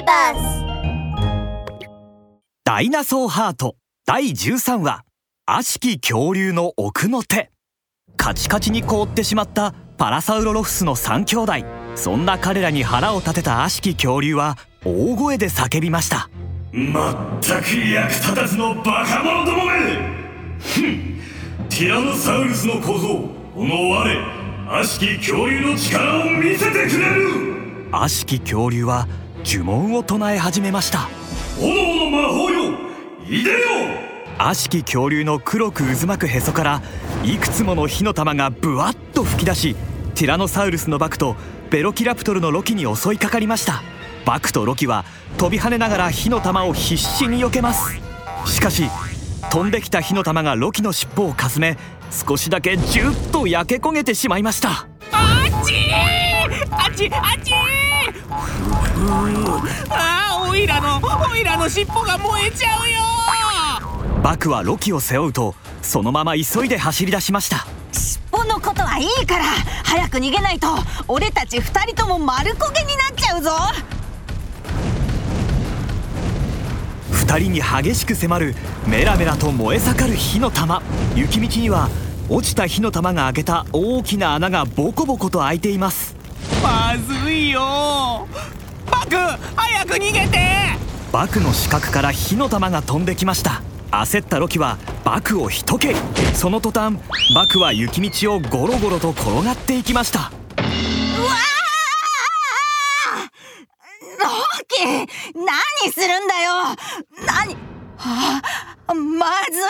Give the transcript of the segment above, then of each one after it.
ビバスダイナソーハート第13話悪しき恐竜の奥の手。カチカチに凍ってしまったパラサウロロフスの3兄弟。そんな彼らに腹を立てた悪しき恐竜は大声で叫びました。まったく役立たずのバカ者どもめ。ふんティラノサウルスの小僧この我悪しき恐竜の力を見せてくれる。悪しき恐竜は呪文を唱え始めました。炎の魔法よいでよ。悪しき恐竜の黒く渦巻くへそからいくつもの火の玉がブワッと吹き出しティラノサウルスのバクとベロキラプトルのロキに襲いかかりました。バクとロキは飛び跳ねながら火の玉を必死に避けます。しかし飛んできた火の玉がロキの尻尾をかすめ少しだけジュッと焼け焦げてしまいました。あっちーあっちあっちーあーオイラのオイラの尻尾が燃えちゃうよ。バクはロキを背負うとそのまま急いで走り出しました。尻尾のことはいいから早く逃げないと。俺たち二人とも丸焦げになっちゃうぞ。二人に激しく迫るメラメラと燃え盛る火の玉。雪道には落ちた火の玉が開けた大きな穴がボコボコと開いていますまずいよ。バク早く逃げて。バクの死角から火の玉が飛んできました。焦ったロキはバクを一蹴り。その途端バクは雪道をゴロゴロと転がっていきました。うわー！ロキ何するんだよ。何？はあまずいぞ。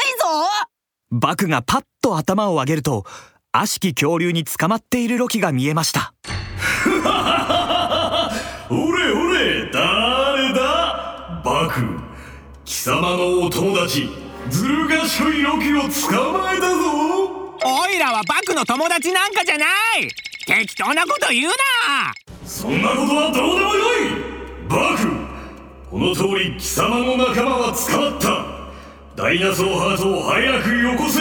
バクがパッと頭を上げると悪しき恐竜に捕まっているロキが見えました おれおれ誰だ？バク貴様のお友達ずる賢いロキを捕まえたぞ。オイラはバクの友達なんかじゃない。適当なこと言うな。そんなことはどうでもよい。バクこの通り貴様の仲間は捕まった。ダイナソーハートを早くよこせ。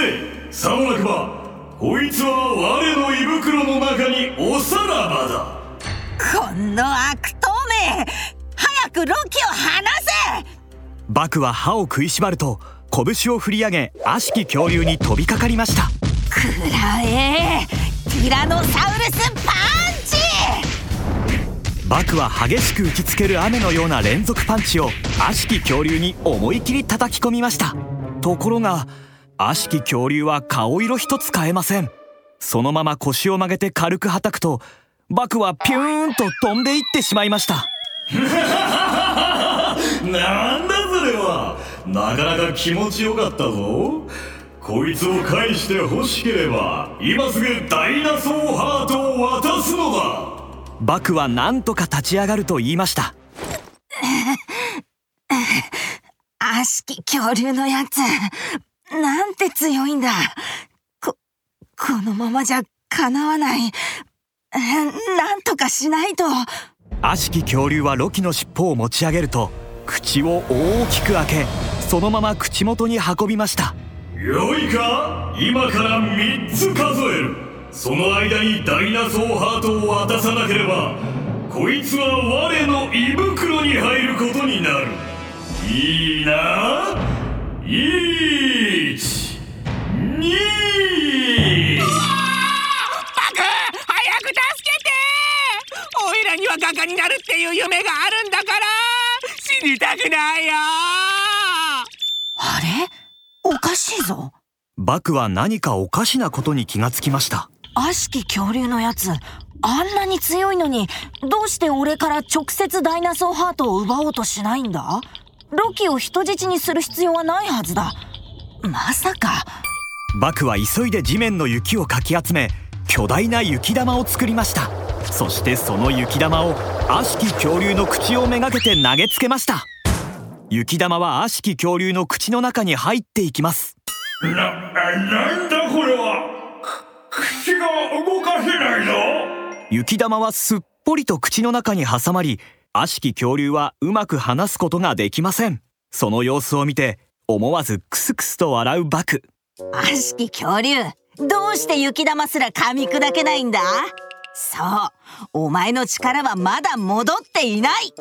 さもなくばこいつは我の胃袋の中におさらばだ。この悪党め早くロキを離せ。バクは歯を食いしばると拳を振り上げ悪しき恐竜に飛びかかりました。くらえティラノサウルスパンチ。バクは激しく打ちつける雨のような連続パンチを悪しき恐竜に思い切り叩き込みました。ところが悪しき恐竜は顔色一つ変えません。そのまま腰を曲げて軽くはたくとバクはピューンと飛んでいってしまいました。なんだそれは。なかなか気持ちよかったぞ。こいつを返して欲しければ今すぐダイナソーハートを渡すのだ。バクは何とか立ち上がると言いました。悪しき恐竜のやつなんて強いんだ。ここのままじゃかなわない。なんとかしないと。悪しき恐竜はロキの尻尾を持ち上げると口を大きく開けそのまま口元に運びました。よいか？今から3つ数える。その間にダイナソーハートを渡さなければこいつは我の胃袋に入ることになる。いいな？1 2には画家になるっていう夢があるんだから。死にたくないよ。あれ？おかしいぞ。バクは何かおかしなことに気がつきました。悪しき恐竜のやつ。あんなに強いのにどうして俺から直接ダイナソーハートを奪おうとしないんだ？ロキを人質にする必要はないはずだ。まさか。バクは急いで地面の雪をかき集め巨大な雪玉を作りましたそしてその雪玉を悪しき恐竜の口をめがけて投げつけました。雪玉は悪しき恐竜の口の中に入っていきます。な、なんだこれは？く口が動かせないぞ。雪玉はすっぽりと口の中に挟まり悪しき恐竜はうまく話すことができません。その様子を見て思わずクスクスと笑うバク。悪しき恐竜どうして雪玉すら噛み砕けないんだ？そう。お前の力はまだ戻っていない。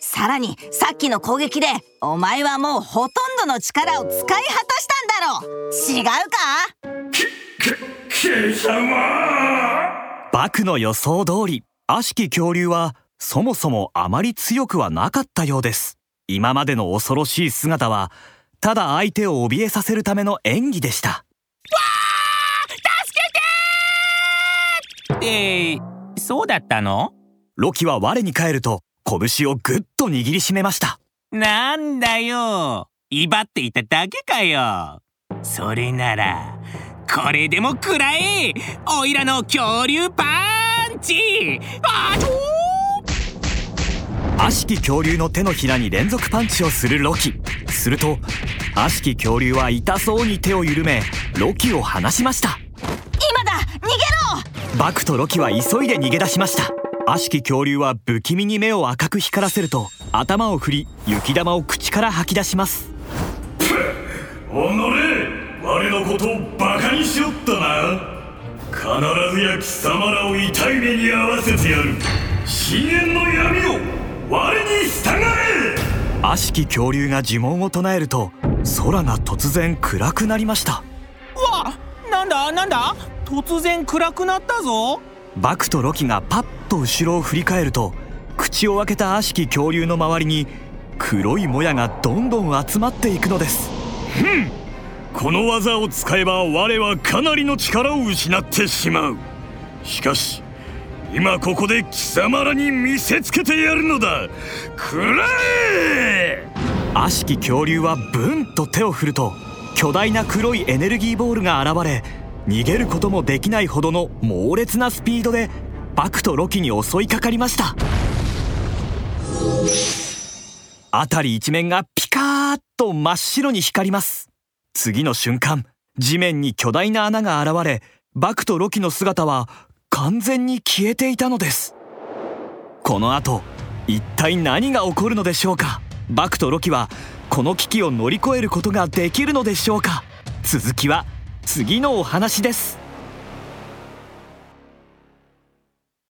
さらにさっきの攻撃でお前はもうほとんどの力を使い果たしたんだろ違うか？貴様。バクの予想通り悪しき恐竜はそもそもあまり強くはなかったようです。今までの恐ろしい姿はただ相手を怯えさせるための演技でしたえー、そうだったの？ロキは我に返ると拳をぐっと握りしめました。なんだよ。威張っていただけかよ。それならこれでも食らえ。おいらの恐竜パンチ。悪しき恐竜の手のひらに連続パンチをするロキ。すると悪しき恐竜は痛そうに手を緩めロキを離しましたバクとロキは急いで逃げ出しました。悪しき恐竜は不気味に目を赤く光らせると頭を振り雪玉を口から吐き出します。おのれ我のことをバカにしよったな。必ずや貴様らを痛い目に遭わせてやる。深淵の闇を我に従え。悪しき恐竜が呪文を唱えると空が突然暗くなりました。わなんだなんだ？突然暗くなったぞ。バクとロキがパッと後ろを振り返ると口を開けた悪しき恐竜の周りに黒いもやがどんどん集まっていくのです。この技を使えば我はかなりの力を失ってしまう。しかし今ここで貴様らに見せつけてやるのだ。くらえ悪しき恐竜はブンと手を振ると巨大な黒いエネルギーボールが現れ逃げることもできないほどの猛烈なスピードでバクとロキに襲いかかりました。辺り一面がピカーッと真っ白に光ります。次の瞬間地面に巨大な穴が現れバクとロキの姿は完全に消えていたのです。この後一体何が起こるのでしょうか？バクとロキはこの危機を乗り越えることができるのでしょうか？続きは次のお話です。